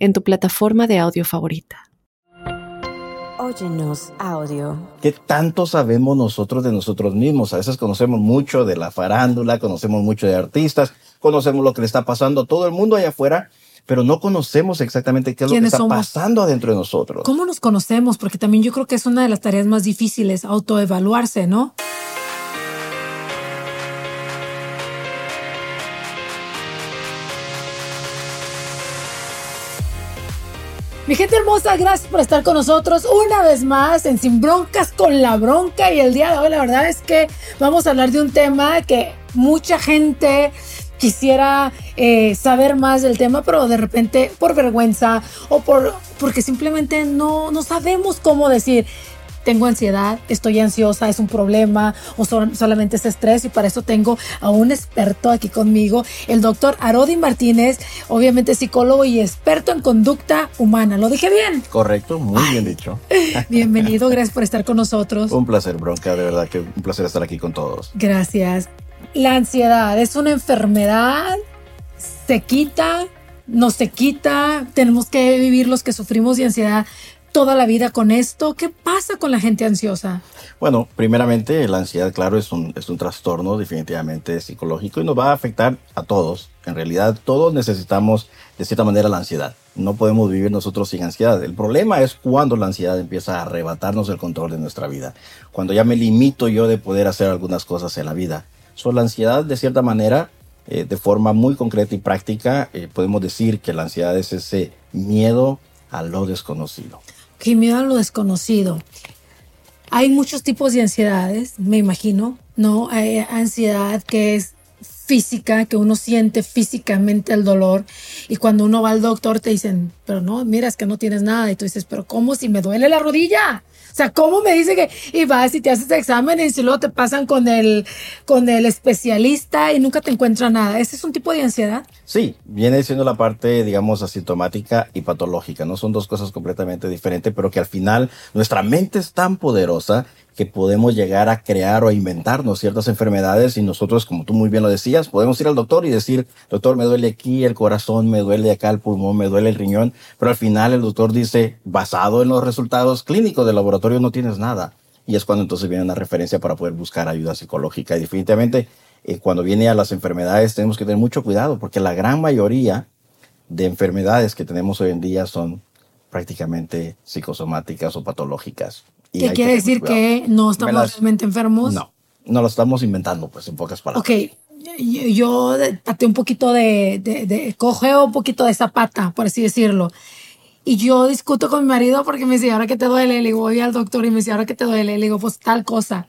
en tu plataforma de audio favorita. Óyenos audio. ¿Qué tanto sabemos nosotros de nosotros mismos? A veces conocemos mucho de la farándula, conocemos mucho de artistas, conocemos lo que le está pasando a todo el mundo allá afuera, pero no conocemos exactamente qué es lo que está pasando adentro de nosotros. ¿Cómo nos conocemos? Porque también yo creo que es una de las tareas más difíciles, autoevaluarse, ¿no? Mi gente hermosa, gracias por estar con nosotros una vez más en Sin Broncas con la Bronca. Y el día de hoy, la verdad es que vamos a hablar de un tema que mucha gente quisiera eh, saber más del tema, pero de repente por vergüenza o por porque simplemente no, no sabemos cómo decir tengo ansiedad, estoy ansiosa, es un problema o solamente es estrés y para eso tengo a un experto aquí conmigo, el doctor Arodi Martínez, obviamente psicólogo y experto en conducta humana. ¿Lo dije bien? Correcto, muy bien dicho. Bienvenido, gracias por estar con nosotros. Un placer, Bronca, de verdad que un placer estar aquí con todos. Gracias. La ansiedad es una enfermedad, se quita, no se quita, tenemos que vivir los que sufrimos de ansiedad toda la vida con esto? ¿Qué pasa con la gente ansiosa? Bueno, primeramente la ansiedad, claro, es un, es un trastorno definitivamente psicológico y nos va a afectar a todos. En realidad, todos necesitamos de cierta manera la ansiedad. No podemos vivir nosotros sin ansiedad. El problema es cuando la ansiedad empieza a arrebatarnos el control de nuestra vida. Cuando ya me limito yo de poder hacer algunas cosas en la vida. So, la ansiedad, de cierta manera, eh, de forma muy concreta y práctica, eh, podemos decir que la ansiedad es ese miedo a lo desconocido que miedo a lo desconocido. Hay muchos tipos de ansiedades, me imagino, ¿no? Hay ansiedad que es física, que uno siente físicamente el dolor y cuando uno va al doctor te dicen, pero no, mira, es que no tienes nada y tú dices, pero ¿cómo si me duele la rodilla? O sea, ¿cómo me dice que y vas y te haces exámenes y luego te pasan con el, con el especialista y nunca te encuentra nada? ¿Ese es un tipo de ansiedad? Sí, viene siendo la parte, digamos, asintomática y patológica. No son dos cosas completamente diferentes, pero que al final nuestra mente es tan poderosa que podemos llegar a crear o a inventarnos ciertas enfermedades y nosotros, como tú muy bien lo decías, podemos ir al doctor y decir, doctor, me duele aquí el corazón, me duele acá el pulmón, me duele el riñón, pero al final el doctor dice, basado en los resultados clínicos del laboratorio no tienes nada. Y es cuando entonces viene una referencia para poder buscar ayuda psicológica. Y definitivamente, eh, cuando viene a las enfermedades, tenemos que tener mucho cuidado, porque la gran mayoría de enfermedades que tenemos hoy en día son prácticamente psicosomáticas o patológicas. ¿Qué quiere decir que no estamos realmente enfermos? No, no lo estamos inventando, pues, en pocas palabras. Ok, yo pateé un poquito de, de, de, un poquito de zapata, por así decirlo. Y yo discuto con mi marido porque me dice, ¿ahora qué te duele? Le digo, voy al doctor y me dice, ¿ahora qué te duele? Le digo, pues tal cosa.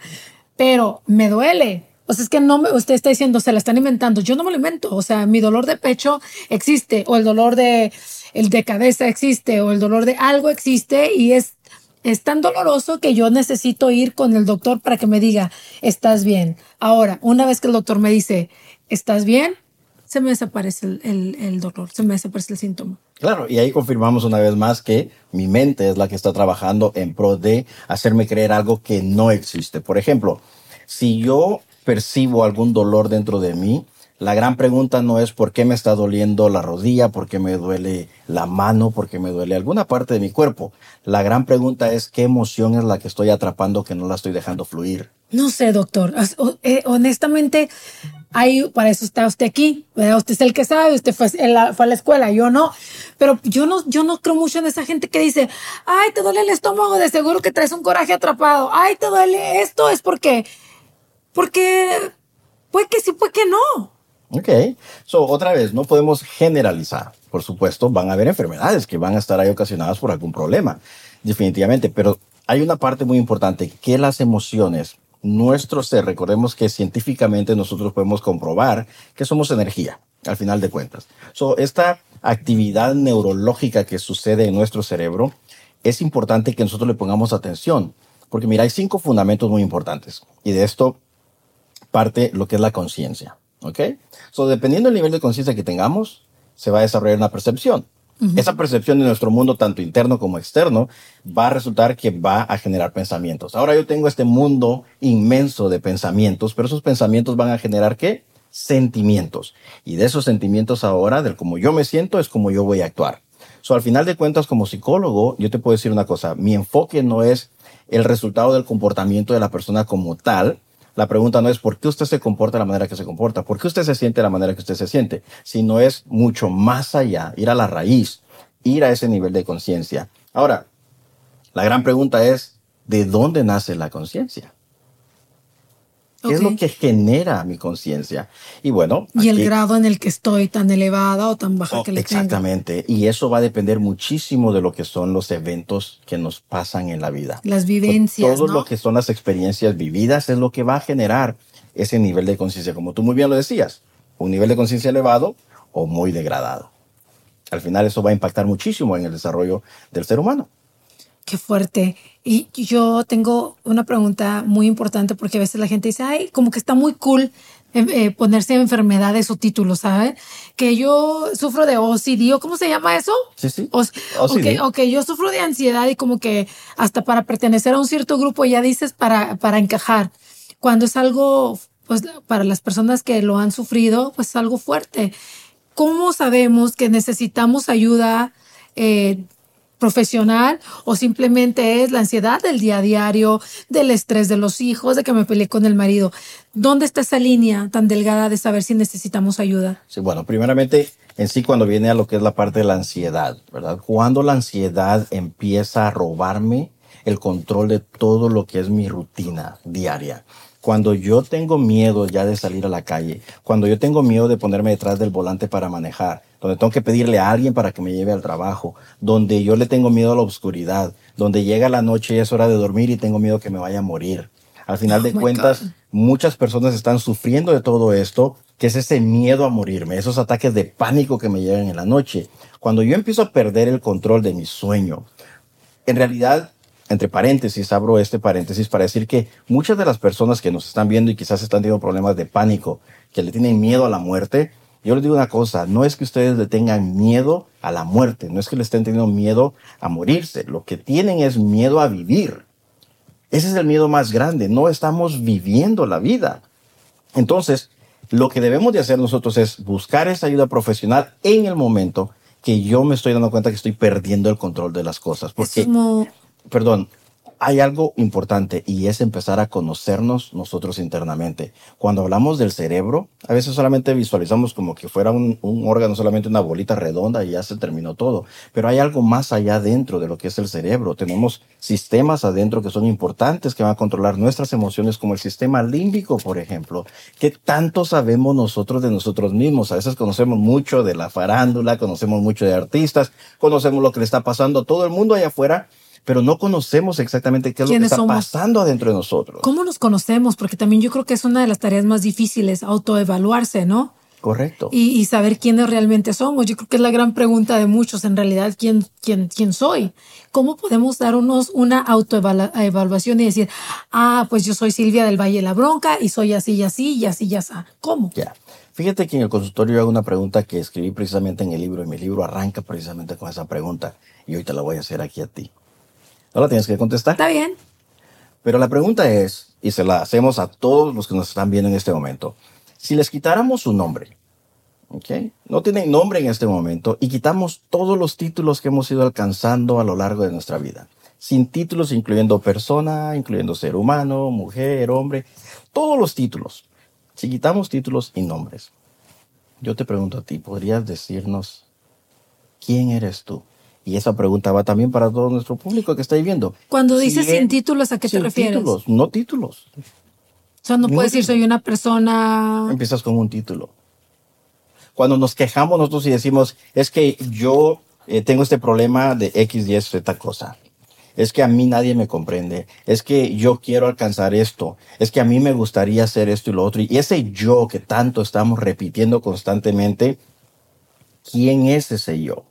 Pero me duele. O sea, es que no me, usted está diciendo, se la están inventando. Yo no me lo invento. O sea, mi dolor de pecho existe, o el dolor de, el de cabeza existe, o el dolor de algo existe y es es tan doloroso que yo necesito ir con el doctor para que me diga, estás bien. Ahora, una vez que el doctor me dice, estás bien, se me desaparece el, el, dolor, se me desaparece el síntoma. Claro, y ahí confirmamos una vez más que mi mente es la que está trabajando en pro de hacerme creer algo que no existe. Por ejemplo, si yo percibo algún dolor dentro de mí, la gran pregunta no es por qué me está doliendo la rodilla, por qué me duele la mano, por qué me duele alguna parte de mi cuerpo. La gran pregunta es qué emoción es la que estoy atrapando que no la estoy dejando fluir. No sé, doctor. Eh, honestamente, hay, para eso está usted aquí. Usted es el que sabe, usted fue, fue a la escuela, yo no. Pero yo no, yo no creo mucho en esa gente que dice, ay, te duele el estómago, de seguro que traes un coraje atrapado. Ay, te duele esto, es porque, porque, puede que sí, puede que no. Ok, so otra vez, no podemos generalizar. Por supuesto, van a haber enfermedades que van a estar ahí ocasionadas por algún problema, definitivamente, pero hay una parte muy importante, que las emociones, nuestro ser, recordemos que científicamente nosotros podemos comprobar que somos energía, al final de cuentas. So, esta actividad neurológica que sucede en nuestro cerebro, es importante que nosotros le pongamos atención. Porque mira, hay cinco fundamentos muy importantes. Y de esto parte lo que es la conciencia. ¿Ok? So, dependiendo del nivel de conciencia que tengamos, se va a desarrollar una percepción. Esa percepción de nuestro mundo, tanto interno como externo, va a resultar que va a generar pensamientos. Ahora yo tengo este mundo inmenso de pensamientos, pero esos pensamientos van a generar qué? Sentimientos. Y de esos sentimientos ahora, del cómo yo me siento, es como yo voy a actuar. So, al final de cuentas, como psicólogo, yo te puedo decir una cosa. Mi enfoque no es el resultado del comportamiento de la persona como tal, la pregunta no es por qué usted se comporta la manera que se comporta, por qué usted se siente la manera que usted se siente, sino es mucho más allá, ir a la raíz, ir a ese nivel de conciencia. Ahora, la gran pregunta es, ¿de dónde nace la conciencia? ¿Qué es lo que genera mi conciencia? Y bueno. Y el grado en el que estoy tan elevada o tan baja oh, que le Exactamente. Y eso va a depender muchísimo de lo que son los eventos que nos pasan en la vida. Las vivencias. todo lo que son las experiencias vividas es lo que va a generar ese nivel de conciencia, como tú muy bien lo decías. Un nivel de conciencia elevado o muy degradado. Al final eso va a impactar muchísimo en el desarrollo del ser humano. Qué fuerte. Y yo tengo una pregunta muy importante porque a veces la gente dice, ay, como que está muy cool eh, eh, ponerse enfermedades o títulos, ¿sabes? Que yo sufro de OCD, ¿o cómo se llama eso? Sí, sí. OCD. ok, yo sufro de ansiedad y como que hasta para pertenecer a un cierto grupo ya dices para, para encajar. Cuando es algo, pues para las personas que lo han sufrido, pues es algo fuerte. ¿Cómo sabemos que necesitamos ayuda? Eh, profesional o simplemente es la ansiedad del día a diario, del estrés de los hijos, de que me peleé con el marido. ¿Dónde está esa línea tan delgada de saber si necesitamos ayuda? Sí, bueno, primeramente en sí cuando viene a lo que es la parte de la ansiedad, ¿verdad? Cuando la ansiedad empieza a robarme el control de todo lo que es mi rutina diaria. Cuando yo tengo miedo ya de salir a la calle, cuando yo tengo miedo de ponerme detrás del volante para manejar, donde tengo que pedirle a alguien para que me lleve al trabajo, donde yo le tengo miedo a la oscuridad, donde llega la noche y es hora de dormir y tengo miedo que me vaya a morir. Al final oh de cuentas, muchas personas están sufriendo de todo esto, que es ese miedo a morirme, esos ataques de pánico que me llegan en la noche. Cuando yo empiezo a perder el control de mi sueño, en realidad entre paréntesis, abro este paréntesis para decir que muchas de las personas que nos están viendo y quizás están teniendo problemas de pánico, que le tienen miedo a la muerte, yo les digo una cosa, no es que ustedes le tengan miedo a la muerte, no es que le estén teniendo miedo a morirse, lo que tienen es miedo a vivir. Ese es el miedo más grande, no estamos viviendo la vida. Entonces, lo que debemos de hacer nosotros es buscar esa ayuda profesional en el momento que yo me estoy dando cuenta que estoy perdiendo el control de las cosas. Porque perdón, hay algo importante y es empezar a conocernos nosotros internamente. Cuando hablamos del cerebro, a veces solamente visualizamos como que fuera un, órgano, solamente una bolita redonda y ya se terminó todo. Pero hay algo más allá dentro de lo que es el cerebro. Tenemos sistemas adentro que son importantes, que van a controlar nuestras emociones, como el sistema límbico, por ejemplo. ¿Qué tanto sabemos nosotros de nosotros mismos? A veces conocemos mucho de la farándula, conocemos mucho de artistas, conocemos lo que le está pasando a todo el mundo allá afuera pero no conocemos exactamente qué es lo que está pasando adentro de nosotros. ¿Cómo nos conocemos? Porque también yo creo que es una de las tareas más difíciles, autoevaluarse, ¿no? Correcto. Y, saber quiénes realmente somos. Yo creo que es la gran pregunta de muchos, en realidad, ¿quién, quién, quién soy? ¿Cómo podemos darnos una autoevaluación y decir, ah, pues yo soy Silvia del Valle de la Bronca y soy así y así y así y así? ¿Cómo? Ya. Fíjate que en el consultorio hago una pregunta que escribí precisamente en el libro y mi libro arranca precisamente con esa pregunta y hoy te la voy a hacer aquí a ti. No la tienes que contestar. Está bien. Pero la pregunta es, y se la hacemos a todos los que nos están viendo en este momento, si les quitáramos su nombre, ¿ok? No tienen nombre en este momento y quitamos todos los títulos que hemos ido alcanzando a lo largo de nuestra vida. Sin títulos, incluyendo persona, incluyendo ser humano, mujer, hombre, todos los títulos. Si quitamos títulos y nombres, yo te pregunto a ti, ¿podrías decirnos quién eres tú? Y esa pregunta va también para todo nuestro público que está viendo. Cuando dices sin títulos, ¿a qué te refieres? títulos, no títulos. O sea, no, puedes decir soy una persona. Empiezas con un título. Cuando nos quejamos nosotros y decimos, es que yo eh, tengo este problema de X, Y, Z cosa. Es que a mí nadie me comprende. Es que yo quiero alcanzar esto. Es que a mí me gustaría hacer esto y lo otro. Y ese yo que tanto estamos repitiendo constantemente quién es ese yo.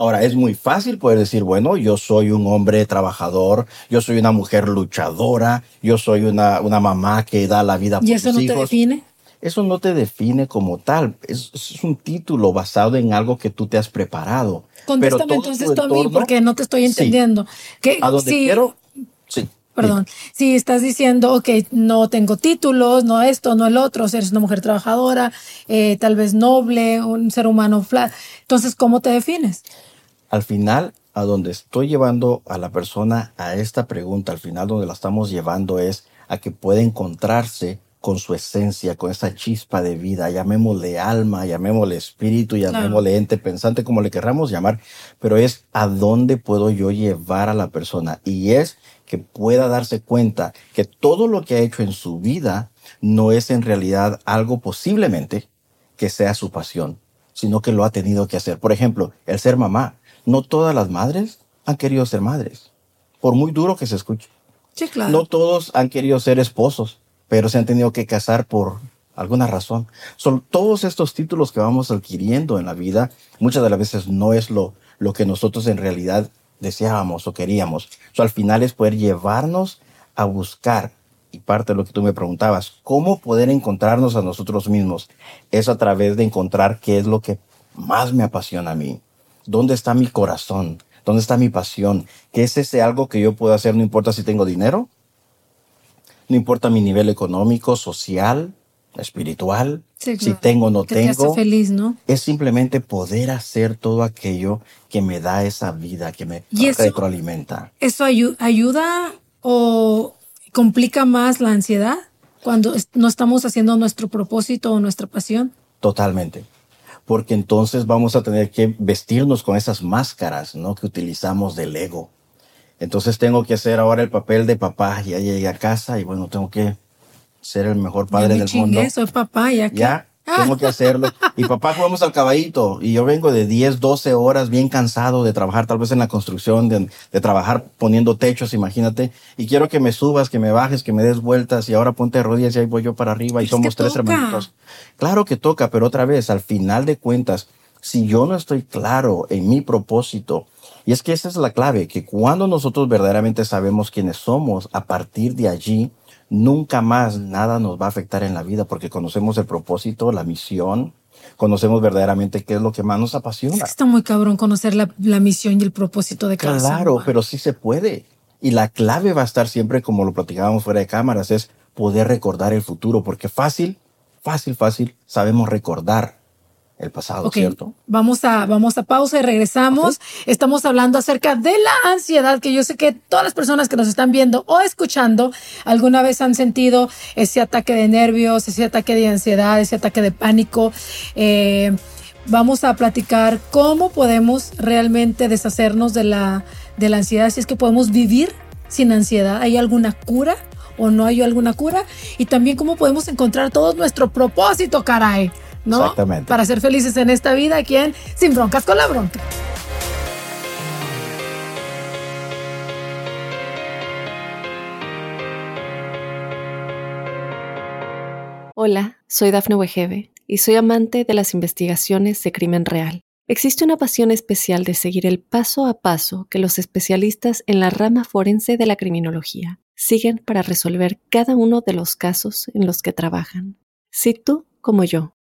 Ahora, es muy fácil poder decir, bueno, yo soy un hombre trabajador, yo soy una mujer luchadora, yo soy una, una mamá que da la vida por ¿Y eso sus no hijos. te define? Eso no te define como tal. Es, es un título basado en algo que tú te has preparado. Pero Contéstame todo entonces tú a mí porque no te estoy Sí. entendiendo. Que A donde si- quiero, sí. Perdón, si estás diciendo, ok, no tengo títulos, no esto, no el otro, eres una mujer trabajadora, eh, tal vez noble, un ser humano flat, entonces, ¿cómo te defines? Al final, a donde estoy llevando a la persona a esta pregunta, al final donde la estamos llevando es a que pueda encontrarse con su esencia, con esa chispa de vida, llamémosle alma, llamémosle espíritu, llamémosle ente pensante, como le querramos llamar, pero es a dónde puedo yo llevar a la persona. Y es que pueda darse cuenta que todo lo que ha hecho en su vida no es en realidad algo posiblemente que sea su pasión, sino que lo ha tenido que hacer. Por ejemplo, el ser mamá. No todas las madres han querido ser madres, por muy duro que se escuche. Sí, claro. No todos han querido ser esposos, pero se han tenido que casar por alguna razón. Son todos estos títulos que vamos adquiriendo en la vida, muchas de las veces no es lo, lo que nosotros en realidad deseábamos o queríamos. So, al final es poder llevarnos a buscar, y parte de lo que tú me preguntabas, cómo poder encontrarnos a nosotros mismos. Es a través de encontrar qué es lo que más me apasiona a mí. ¿Dónde está mi corazón? ¿Dónde está mi pasión? ¿Qué es ese algo que yo puedo hacer? No importa si tengo dinero, no importa mi nivel económico, social, espiritual, Sí, si tengo o no que te tengo. feliz, ¿no? Es simplemente poder hacer todo aquello que me da esa vida, que me Y eso- retroalimenta. ¿Eso ayu- ayuda o complica más la ansiedad cuando no estamos haciendo nuestro propósito o nuestra pasión? Totalmente. Porque entonces vamos a tener que vestirnos con esas máscaras, ¿no? Que utilizamos del ego. Entonces tengo que hacer ahora el papel de papá. Ya llegué a casa y bueno, tengo que ser el mejor Ya padre me del chingué, mundo. soy papá, ya que. Ya, tengo que hacerlo. Y papá, jugamos al caballito. Y yo vengo de 10, 12 horas bien cansado de trabajar tal vez en la construcción, de, de trabajar poniendo techos, imagínate. Y quiero que me subas, que me bajes, que me des vueltas. Y ahora ponte de rodillas y ahí voy yo para arriba. Y Es somos tres toca. hermanitos. Claro que toca, pero otra vez, al final de cuentas, si yo no estoy claro en mi propósito, y es que esa es la clave, que cuando nosotros verdaderamente sabemos quiénes somos, a partir de allí, nunca más nada nos va a afectar en la vida, porque conocemos el propósito, la misión, conocemos verdaderamente qué es lo que más nos Es apasiona. que está muy cabrón conocer la, la misión y el propósito de cada Claro, pero sí se puede. Y la clave va a estar siempre, como lo platicábamos fuera de cámaras, es poder recordar el futuro, porque fácil, fácil, fácil, sabemos recordar el pasado, ¿cierto? vamos a, vamos a pausa y regresamos. Estamos hablando acerca de la ansiedad, que yo sé que todas las personas que nos están viendo o escuchando alguna vez han sentido ese ataque de nervios, ese ataque de ansiedad, ese ataque de pánico. Eh, vamos a platicar cómo podemos realmente deshacernos de la, de la ansiedad, si es que podemos vivir sin ansiedad. ¿Hay alguna cura? o no hay alguna cura y también cómo podemos encontrar todo nuestro propósito, caray. ¿No? Exactamente. Para ser felices en esta vida, aquí en Sin Broncas con la Bronca. Hola, soy Dafne Wegebe y soy amante de las investigaciones de crimen real. Existe una pasión especial de seguir el paso a paso que los especialistas en la rama forense de la criminología siguen para resolver cada uno de los casos en los que trabajan. Si tú, como yo,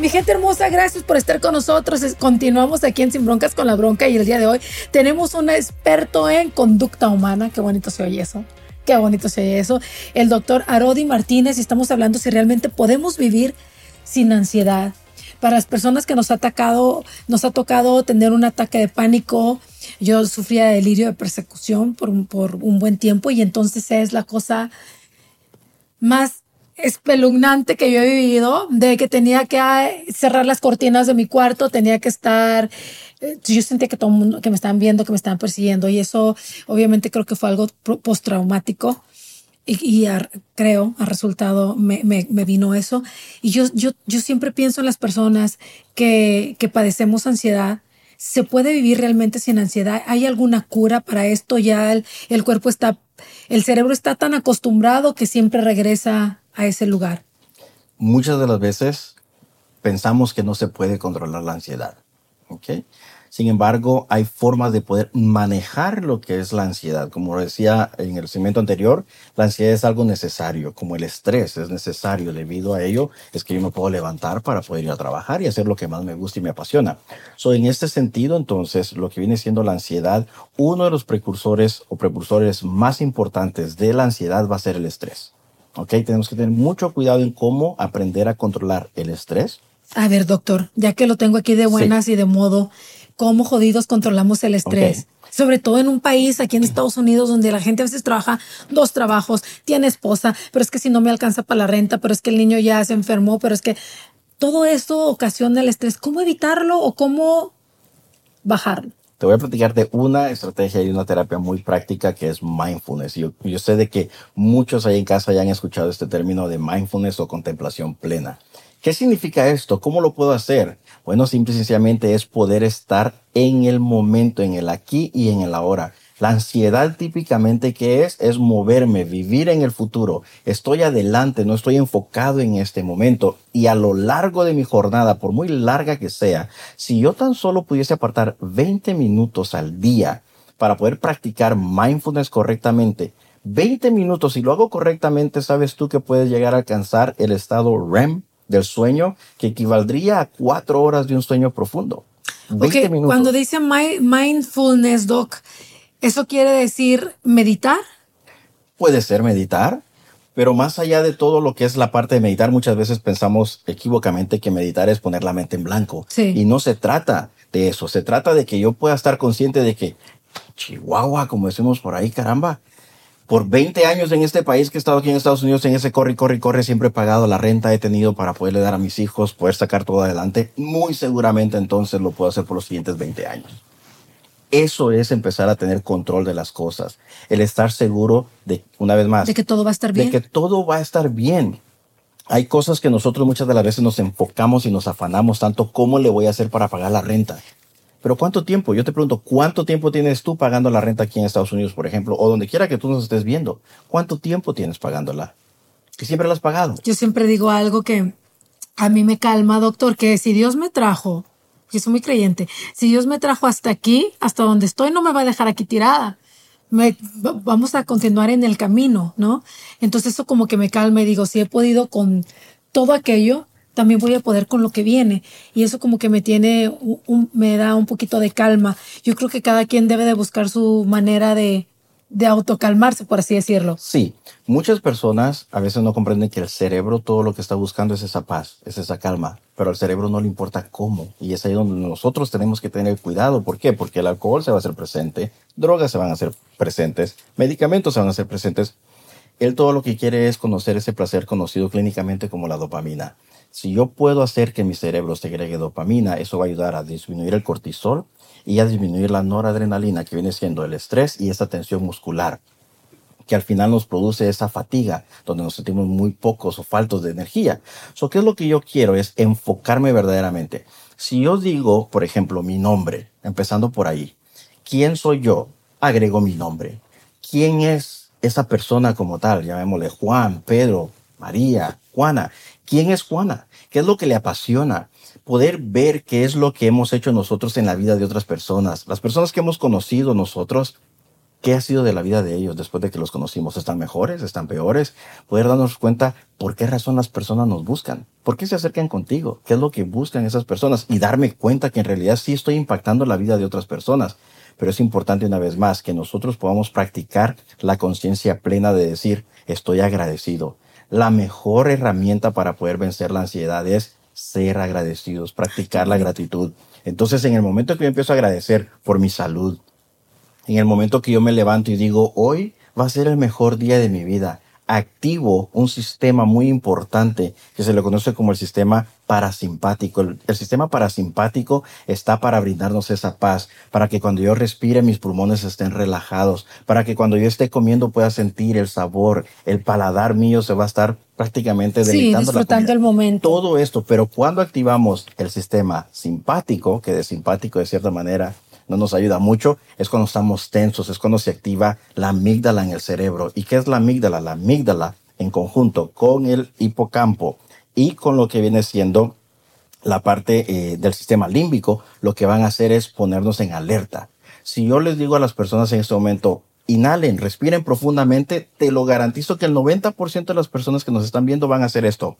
Mi gente hermosa, gracias por estar con nosotros. Continuamos aquí en Sin Broncas con la Bronca y el día de hoy tenemos un experto en conducta humana. Qué bonito se oye eso. Qué bonito se oye eso. El doctor Arodi Martínez y estamos hablando si realmente podemos vivir sin ansiedad. Para las personas que nos ha atacado, nos ha tocado tener un ataque de pánico. Yo sufría de delirio de persecución por un, por un buen tiempo y entonces es la cosa más espeluznante que yo he vivido, de que tenía que ah, cerrar las cortinas de mi cuarto, tenía que estar, eh, yo sentía que todo el mundo, que me estaban viendo, que me estaban persiguiendo y eso obviamente creo que fue algo postraumático y, y creo, a resultado me, me, me, vino eso. Y yo, yo, yo siempre pienso en las personas que, que padecemos ansiedad. ¿Se puede vivir realmente sin ansiedad? ¿Hay alguna cura para esto? Ya el, el cuerpo está, el cerebro está tan acostumbrado que siempre regresa a ese lugar. Muchas de las veces pensamos que no se puede controlar la ansiedad. ¿okay? Sin embargo, hay formas de poder manejar lo que es la ansiedad. Como decía en el segmento anterior, la ansiedad es algo necesario, como el estrés es necesario. Debido a ello, es que yo me puedo levantar para poder ir a trabajar y hacer lo que más me gusta y me apasiona. So, en este sentido, entonces, lo que viene siendo la ansiedad, uno de los precursores o precursores más importantes de la ansiedad va a ser el estrés. ¿Ok? Tenemos que tener mucho cuidado en cómo aprender a controlar el estrés. A ver, doctor, ya que lo tengo aquí de buenas y de modo, cómo jodidos controlamos el estrés. Sobre todo en un país, aquí en Estados Unidos, donde la gente a veces trabaja dos trabajos, tiene esposa, pero es que si no me alcanza para la renta, pero es que el niño ya se enfermó, pero es que todo esto ocasiona el estrés. ¿Cómo evitarlo o cómo bajarlo? Te voy a platicar de una estrategia y una terapia muy práctica que es mindfulness. Yo, yo sé de que muchos ahí en casa ya han escuchado este término de mindfulness o contemplación plena. ¿Qué significa esto? ¿Cómo lo puedo hacer? Bueno, simple y sencillamente es poder estar en el momento, en el aquí y en el ahora. La ansiedad típicamente que es, es moverme, vivir en el futuro. Estoy adelante, no estoy enfocado en este momento. Y a lo largo de mi jornada, por muy larga que sea, si yo tan solo pudiese apartar 20 minutos al día para poder practicar mindfulness correctamente, 20 minutos, si lo hago correctamente, sabes tú que puedes llegar a alcanzar el estado REM, del sueño que equivaldría a cuatro horas de un sueño profundo. 20 minutos. Cuando dice mindfulness, Doc, ¿eso quiere decir meditar? Puede ser meditar, pero más allá de todo lo que es la parte de meditar, muchas veces pensamos equivocamente que meditar es poner la mente en blanco. Y no se trata de eso, se trata de que yo pueda estar consciente de que Chihuahua, como decimos por ahí, caramba, por 20 años en este país que he estado aquí en Estados Unidos, en ese corre, corre, corre, siempre he pagado la renta, he tenido para poderle dar a mis hijos, poder sacar todo adelante. Muy seguramente entonces lo puedo hacer por los siguientes 20 años. Eso es empezar a tener control de las cosas. El estar seguro de, una vez más, de que todo va a estar bien. De que todo va a estar bien. Hay cosas que nosotros muchas de las veces nos enfocamos y nos afanamos tanto, ¿cómo le voy a hacer para pagar la renta? Pero ¿cuánto tiempo? Yo te pregunto, ¿cuánto tiempo tienes tú pagando la renta aquí en Estados Unidos, por ejemplo, o donde quiera que tú nos estés viendo? ¿Cuánto tiempo tienes pagándola? Que siempre la has pagado. Yo siempre digo algo que a mí me calma, doctor, que si Dios me trajo, soy muy creyente, si Dios me trajo hasta aquí, hasta donde estoy, no me va a dejar aquí tirada. Me, vamos a continuar en el camino, ¿no? Entonces eso como que me calma y digo, si he podido con todo aquello, también voy a poder con lo que viene. Y eso como que me tiene, un, me da un poquito de calma. Yo creo que cada quien debe de buscar su manera de, de autocalmarse, por así decirlo. Sí, muchas personas a veces no comprenden que el cerebro todo lo que está buscando es esa paz, es esa calma, pero al cerebro no le importa cómo. Y es ahí donde nosotros tenemos que tener cuidado. ¿Por qué? Porque el alcohol se va a hacer presente, drogas se van a hacer presentes, medicamentos se van a hacer presentes. Él todo lo que quiere es conocer ese placer conocido clínicamente como la dopamina. Si yo puedo hacer que mi cerebro segregue dopamina, eso va a ayudar a disminuir el cortisol y a disminuir la noradrenalina, que viene siendo el estrés y esa tensión muscular, que al final nos produce esa fatiga, donde nos sentimos muy pocos o faltos de energía. So, ¿Qué es lo que yo quiero? Es enfocarme verdaderamente. Si yo digo, por ejemplo, mi nombre, empezando por ahí, ¿quién soy yo? Agrego mi nombre. ¿Quién es esa persona como tal? Llamémosle Juan, Pedro, María, Juana. ¿Quién es Juana? ¿Qué es lo que le apasiona? Poder ver qué es lo que hemos hecho nosotros en la vida de otras personas. Las personas que hemos conocido nosotros, ¿qué ha sido de la vida de ellos después de que los conocimos? ¿Están mejores? ¿Están peores? Poder darnos cuenta por qué razón las personas nos buscan. ¿Por qué se acercan contigo? ¿Qué es lo que buscan esas personas? Y darme cuenta que en realidad sí estoy impactando la vida de otras personas pero es importante una vez más que nosotros podamos practicar la conciencia plena de decir, estoy agradecido, la mejor herramienta para poder vencer la ansiedad es ser agradecidos, practicar la gratitud. Entonces, en el momento que yo empiezo a agradecer por mi salud, en el momento que yo me levanto y digo, hoy va a ser el mejor día de mi vida, activo un sistema muy importante que se le conoce como el sistema parasimpático. El, el, sistema parasimpático está para brindarnos esa paz, para que cuando yo respire mis pulmones estén relajados, para que cuando yo esté comiendo pueda sentir el sabor, el paladar mío se va a estar prácticamente sí, disfrutando el momento. Todo esto, pero cuando activamos el sistema simpático, que de simpático de cierta manera no nos ayuda mucho es cuando estamos tensos, es cuando se activa la amígdala en el cerebro. ¿Y qué es la amígdala? La amígdala en conjunto con el hipocampo y con lo que viene siendo la parte eh, del sistema límbico, lo que van a hacer es ponernos en alerta. Si yo les digo a las personas en este momento, inhalen, respiren profundamente, te lo garantizo que el 90% de las personas que nos están viendo van a hacer esto.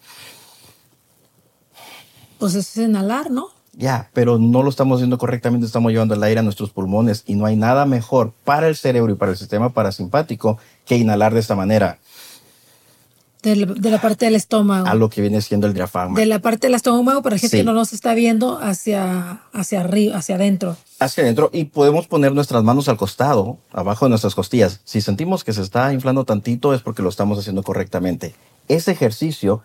Pues es inhalar, ¿no? Ya, pero no lo estamos haciendo correctamente, estamos llevando el aire a nuestros pulmones y no hay nada mejor para el cerebro y para el sistema parasimpático que inhalar de esta manera. De la, parte del estómago. A lo que viene siendo el diafragma. De la parte del estómago, pero gente que no nos está viendo hacia, hacia arriba, hacia adentro. Hacia adentro y podemos poner nuestras manos al costado, abajo de nuestras costillas. Si sentimos que se está inflando tantito es porque lo estamos haciendo correctamente. Ese ejercicio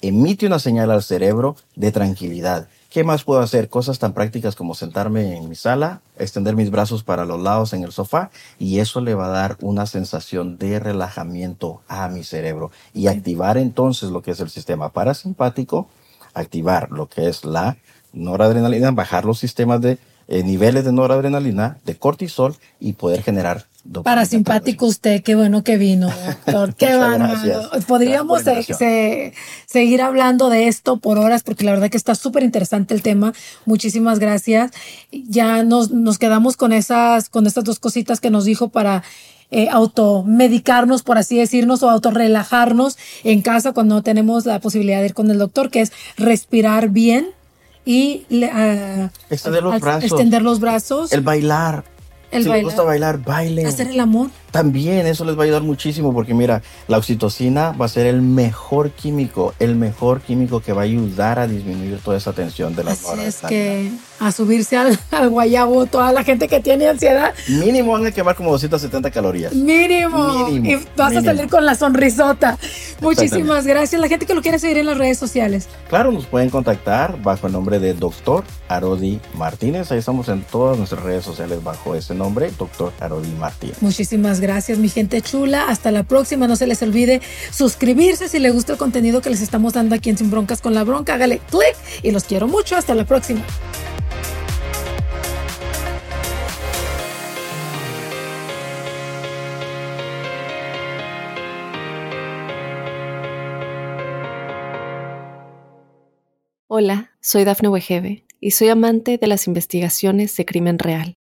emite una señal al cerebro de tranquilidad ¿Qué más puedo hacer? Cosas tan prácticas como sentarme en mi sala, extender mis brazos para los lados en el sofá y eso le va a dar una sensación de relajamiento a mi cerebro y activar entonces lo que es el sistema parasimpático, activar lo que es la noradrenalina, bajar los sistemas de eh, niveles de noradrenalina, de cortisol y poder generar Parasimpático usted, qué bueno que vino, doctor. Qué bueno. Podríamos seguir hablando de esto por horas porque la verdad que está súper interesante el tema. Muchísimas gracias. Ya nos, nos quedamos con esas, con estas dos cositas que nos dijo para eh, automedicarnos, por así decirnos, o autorrelajarnos en casa cuando no tenemos la posibilidad de ir con el doctor, que es respirar bien y uh, extender, los brazos, extender los brazos. El bailar el si les gusta bailar, bailen. Hacer el amor. También eso les va a ayudar muchísimo porque mira, la oxitocina va a ser el mejor químico, el mejor químico que va a ayudar a disminuir toda esa tensión de las Así es que a subirse al, guayabo toda la gente que tiene ansiedad. Mínimo van a quemar como 270 calorías. Mínimo. y vas a salir con la sonrisota. Muchísimas gracias. La gente que lo quiere seguir en las redes sociales. Claro, nos pueden contactar bajo el nombre de Doctor Arodi Martínez. Ahí estamos en todas nuestras redes sociales bajo ese nombre, Doctor Arodi Martínez. Muchísimas gracias mi gente chula. Hasta la próxima. No se les olvide suscribirse si les gusta el contenido que les estamos dando aquí en Sin Broncas con la Bronca. Hágale click y los quiero mucho. Hasta la próxima. Hola, soy Dafne Wegebe y soy amante de las investigaciones de crimen real.